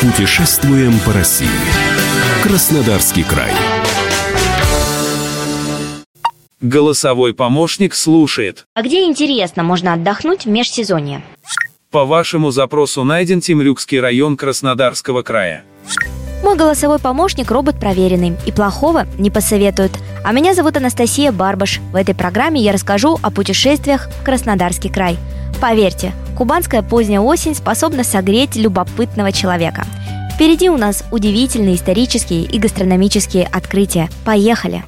Путешествуем по России. Краснодарский край. Голосовой помощник слушает. А где интересно можно отдохнуть в межсезонье? По вашему запросу найден Темрюкский район Краснодарского края. Мой голосовой помощник робот проверенный и плохого не посоветует. А меня зовут Анастасия Барбаш. В этой программе я расскажу о путешествиях в Краснодарский край. Поверьте, кубанская поздняя осень способна согреть любопытного человека. Впереди у нас удивительные исторические и гастрономические открытия. Поехали!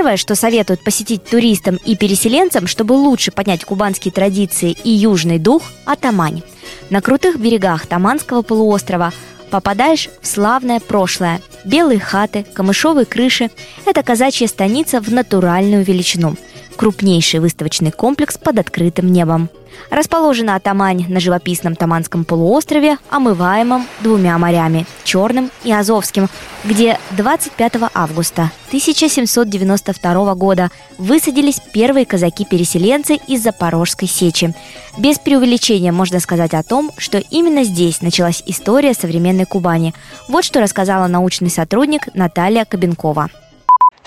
Первое, что советуют посетить туристам и переселенцам, чтобы лучше понять кубанские традиции и южный дух – Атамань. На крутых берегах Таманского полуострова попадаешь в славное прошлое. Белые хаты, камышовые крыши – это казачья станица в натуральную величину. Крупнейший выставочный комплекс под открытым небом. Расположена Атамань на живописном Таманском полуострове, омываемом двумя морями – Черным и Азовским, где 25 августа 1792 года высадились первые казаки-переселенцы из Запорожской сечи. Без преувеличения можно сказать о том, что именно здесь началась история современной Кубани. Вот что рассказала научный сотрудник Наталья Кабенкова.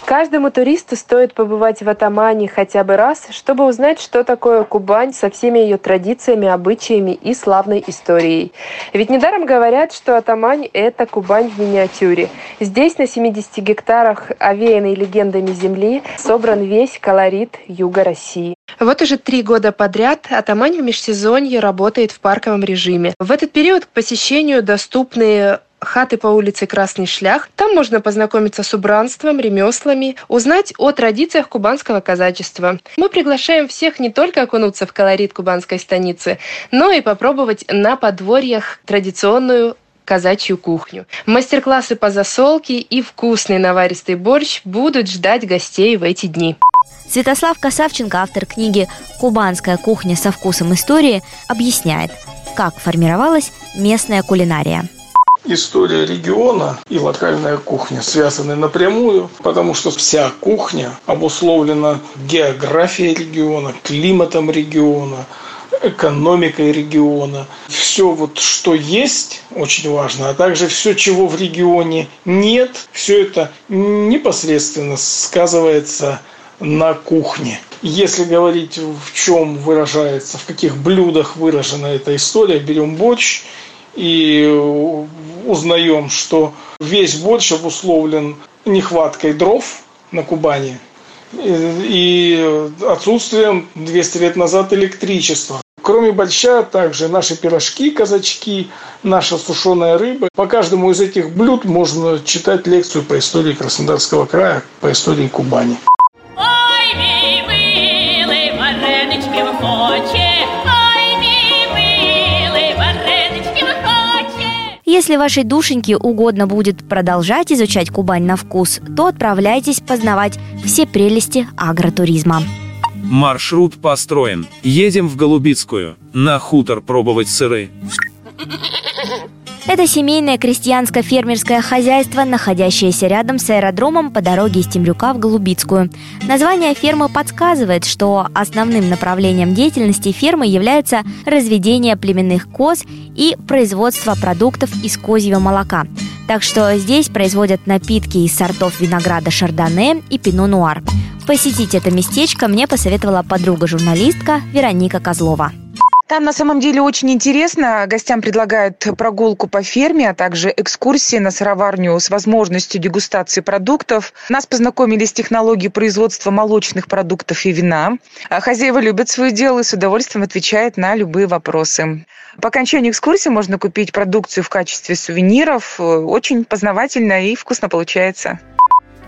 Каждому туристу стоит побывать в Атамане хотя бы раз, чтобы узнать, что такое Кубань со всеми ее традициями, обычаями и славной историей. Ведь недаром говорят, что Атамань – это Кубань в миниатюре. Здесь на 70 гектарах, овеянной легендами земли, собран весь колорит юга России. Вот уже три года подряд Атамань в межсезонье работает в парковом режиме. В этот период к посещению доступны хаты по улице Красный Шлях. Там можно познакомиться с убранством, ремеслами, узнать о традициях кубанского казачества. Мы приглашаем всех не только окунуться в колорит кубанской станицы, но и попробовать на подворьях традиционную казачью кухню. Мастер-классы по засолке и вкусный наваристый борщ будут ждать гостей в эти дни. Святослав Касавченко, автор книги «Кубанская кухня со вкусом истории», объясняет, как формировалась местная кулинария. История региона и локальная кухня связаны напрямую, потому что вся кухня обусловлена географией региона, климатом региона, экономикой региона. Все вот, что есть, очень важно, а также все, чего в регионе нет, все это непосредственно сказывается на кухне. Если говорить, в чем выражается, в каких блюдах выражена эта история, берем борщ и узнаем, что весь борщ обусловлен нехваткой дров на Кубани и отсутствием 200 лет назад электричества. Кроме борща, также наши пирожки, казачки, наша сушеная рыба. По каждому из этих блюд можно читать лекцию по истории Краснодарского края, по истории Кубани. Ой, милый, милый, варенички в Если вашей душеньке угодно будет продолжать изучать Кубань на вкус, то отправляйтесь познавать все прелести агротуризма. Маршрут построен. Едем в Голубицкую. На хутор пробовать сыры. Это семейное крестьянско-фермерское хозяйство, находящееся рядом с аэродромом по дороге из Темрюка в Голубицкую. Название фермы подсказывает, что основным направлением деятельности фермы является разведение племенных коз и производство продуктов из козьего молока. Так что здесь производят напитки из сортов винограда шардоне и пино-нуар. Посетить это местечко мне посоветовала подруга-журналистка Вероника Козлова. Там на самом деле очень интересно. Гостям предлагают прогулку по ферме, а также экскурсии на сыроварню с возможностью дегустации продуктов. Нас познакомили с технологией производства молочных продуктов и вина. А Хозяева любят свое дело и с удовольствием отвечают на любые вопросы. По окончании экскурсии можно купить продукцию в качестве сувениров. Очень познавательно и вкусно получается.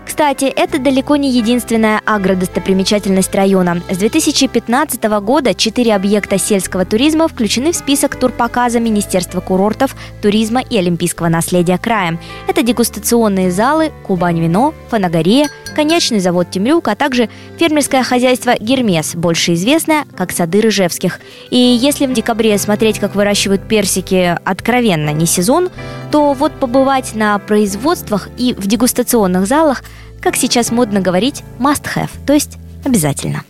Кстати, это далеко не единственная агродостопримечательность района. С 2015 года четыре объекта сельского туризма включены в список турпоказа Министерства курортов, туризма и олимпийского наследия края. Это дегустационные залы «Кубань-вино», «Фанагория», конечный завод «Темрюк», а также фермерское хозяйство «Гермес», больше известное как «Сады Рыжевских». И если в декабре смотреть, как выращивают персики, откровенно не сезон, то вот побывать на производствах и в дегустационных залах – как сейчас модно говорить, must have, то есть обязательно.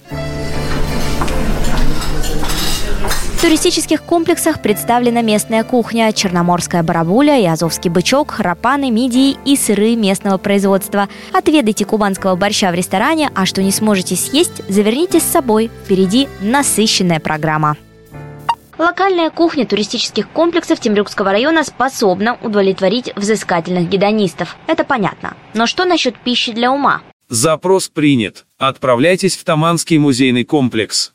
В туристических комплексах представлена местная кухня, черноморская барабуля и азовский бычок, рапаны, мидии и сыры местного производства. Отведайте кубанского борща в ресторане, а что не сможете съесть, заверните с собой. Впереди насыщенная программа. Локальная кухня туристических комплексов Темрюкского района способна удовлетворить взыскательных гедонистов. Это понятно. Но что насчет пищи для ума? Запрос принят. Отправляйтесь в Таманский музейный комплекс.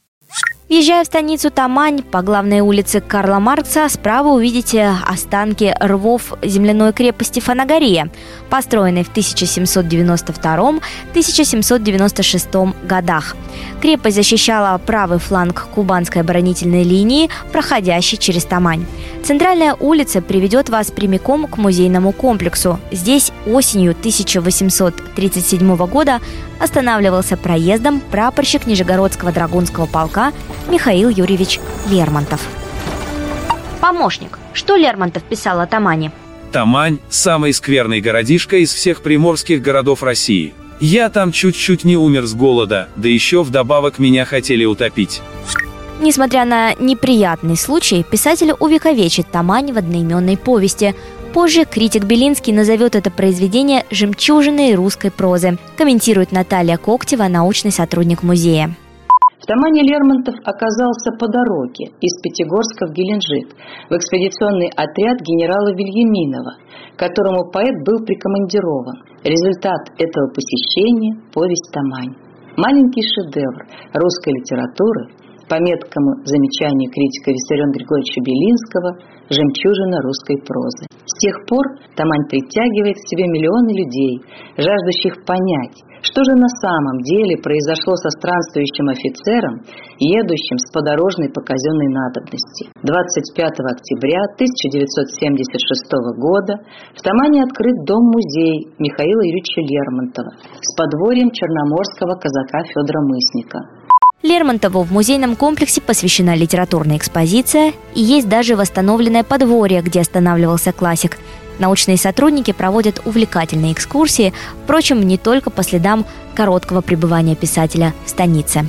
Въезжая в станицу Тамань по главной улице Карла Маркса, справа увидите останки рвов земляной крепости Фанагория, построенной в 1792-1796 годах. Крепость защищала правый фланг кубанской оборонительной линии, проходящей через Тамань. Центральная улица приведет вас прямиком к музейному комплексу. Здесь осенью 1837 года останавливался проездом прапорщик Нижегородского драгунского полка Михаил Юрьевич Лермонтов. Помощник. Что Лермонтов писал о Тамане? Тамань – самый скверный городишко из всех приморских городов России. Я там чуть-чуть не умер с голода, да еще вдобавок меня хотели утопить. Несмотря на неприятный случай, писатель увековечит Тамань в одноименной повести. Позже критик Белинский назовет это произведение «жемчужиной русской прозы», комментирует Наталья Коктева, научный сотрудник музея. В Тамане Лермонтов оказался по дороге из Пятигорска в Геленджик в экспедиционный отряд генерала Вильяминова, которому поэт был прикомандирован. Результат этого посещения – повесть «Тамань». Маленький шедевр русской литературы, по меткому замечанию критика Виссариона Григорьевича Белинского, жемчужина русской прозы. С тех пор Тамань притягивает к себе миллионы людей, жаждущих понять, что же на самом деле произошло со странствующим офицером, едущим с подорожной по казенной надобности? 25 октября 1976 года в Тамане открыт дом-музей Михаила Юрьевича Лермонтова с подворьем черноморского казака Федора Мысника. Лермонтову в музейном комплексе посвящена литературная экспозиция и есть даже восстановленное подворье, где останавливался классик – Научные сотрудники проводят увлекательные экскурсии, впрочем, не только по следам короткого пребывания писателя в станице.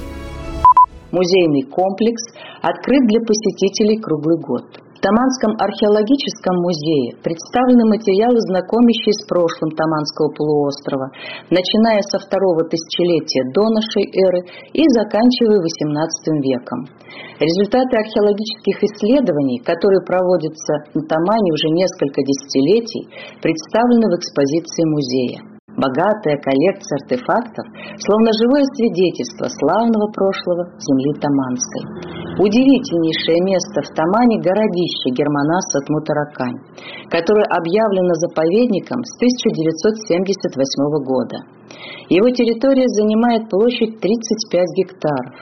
Музейный комплекс открыт для посетителей круглый год. Таманском археологическом музее представлены материалы, знакомящие с прошлым Таманского полуострова, начиная со второго тысячелетия до нашей эры и заканчивая XVIII веком. Результаты археологических исследований, которые проводятся на Тамане уже несколько десятилетий, представлены в экспозиции музея. Богатая коллекция артефактов, словно живое свидетельство славного прошлого земли Таманской. Удивительнейшее место в Тамане – городище Германаса от Мутаракань, которое объявлено заповедником с 1978 года. Его территория занимает площадь 35 гектаров.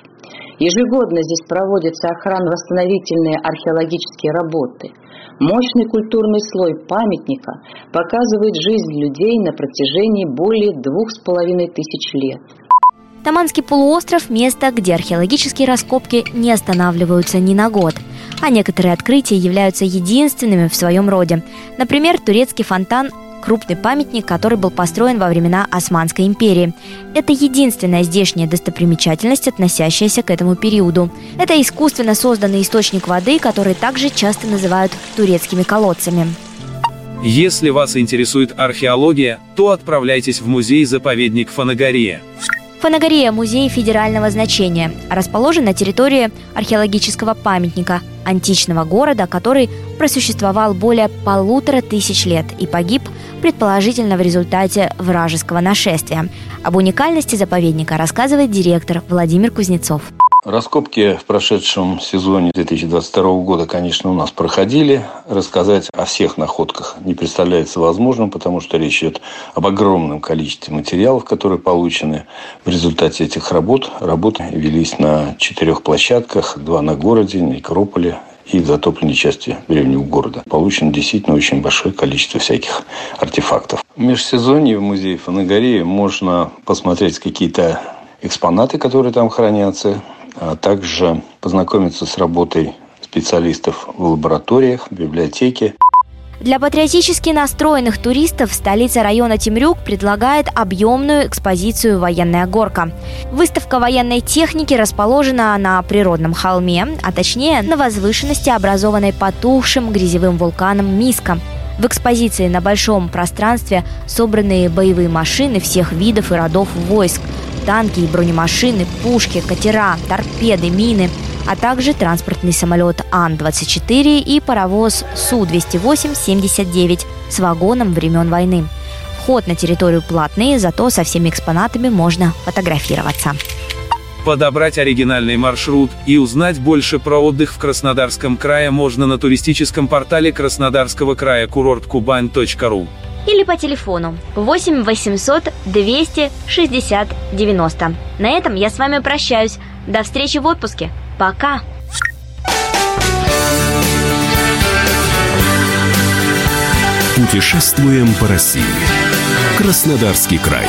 Ежегодно здесь проводятся охранно-восстановительные археологические работы – Мощный культурный слой памятника показывает жизнь людей на протяжении более двух с половиной тысяч лет. Таманский полуостров – место, где археологические раскопки не останавливаются ни на год, а некоторые открытия являются единственными в своем роде. Например, турецкий фонтан крупный памятник, который был построен во времена Османской империи. Это единственная здешняя достопримечательность, относящаяся к этому периоду. Это искусственно созданный источник воды, который также часто называют турецкими колодцами. Если вас интересует археология, то отправляйтесь в музей-заповедник Фанагория. Фанагория – музей федерального значения, расположен на территории археологического памятника античного города, который просуществовал более полутора тысяч лет и погиб предположительно в результате вражеского нашествия. Об уникальности заповедника рассказывает директор Владимир Кузнецов. Раскопки в прошедшем сезоне 2022 года, конечно, у нас проходили. Рассказать о всех находках не представляется возможным, потому что речь идет об огромном количестве материалов, которые получены в результате этих работ. Работы велись на четырех площадках, два на городе, Некрополе и в затопленной части древнего города. Получено действительно очень большое количество всяких артефактов. В межсезонье в музее Фанагории можно посмотреть какие-то экспонаты, которые там хранятся, а также познакомиться с работой специалистов в лабораториях, в библиотеке. Для патриотически настроенных туристов столица района Темрюк предлагает объемную экспозицию «Военная горка». Выставка военной техники расположена на природном холме, а точнее на возвышенности, образованной потухшим грязевым вулканом Миска. В экспозиции на большом пространстве собраны боевые машины всех видов и родов войск, танки и бронемашины, пушки, катера, торпеды, мины, а также транспортный самолет Ан-24 и паровоз Су-208-79 с вагоном времен войны. Вход на территорию платный, зато со всеми экспонатами можно фотографироваться подобрать оригинальный маршрут и узнать больше про отдых в Краснодарском крае можно на туристическом портале Краснодарского края курорткубань.ру или по телефону 8 800 260 90. На этом я с вами прощаюсь. До встречи в отпуске. Пока! Путешествуем по России. Краснодарский край.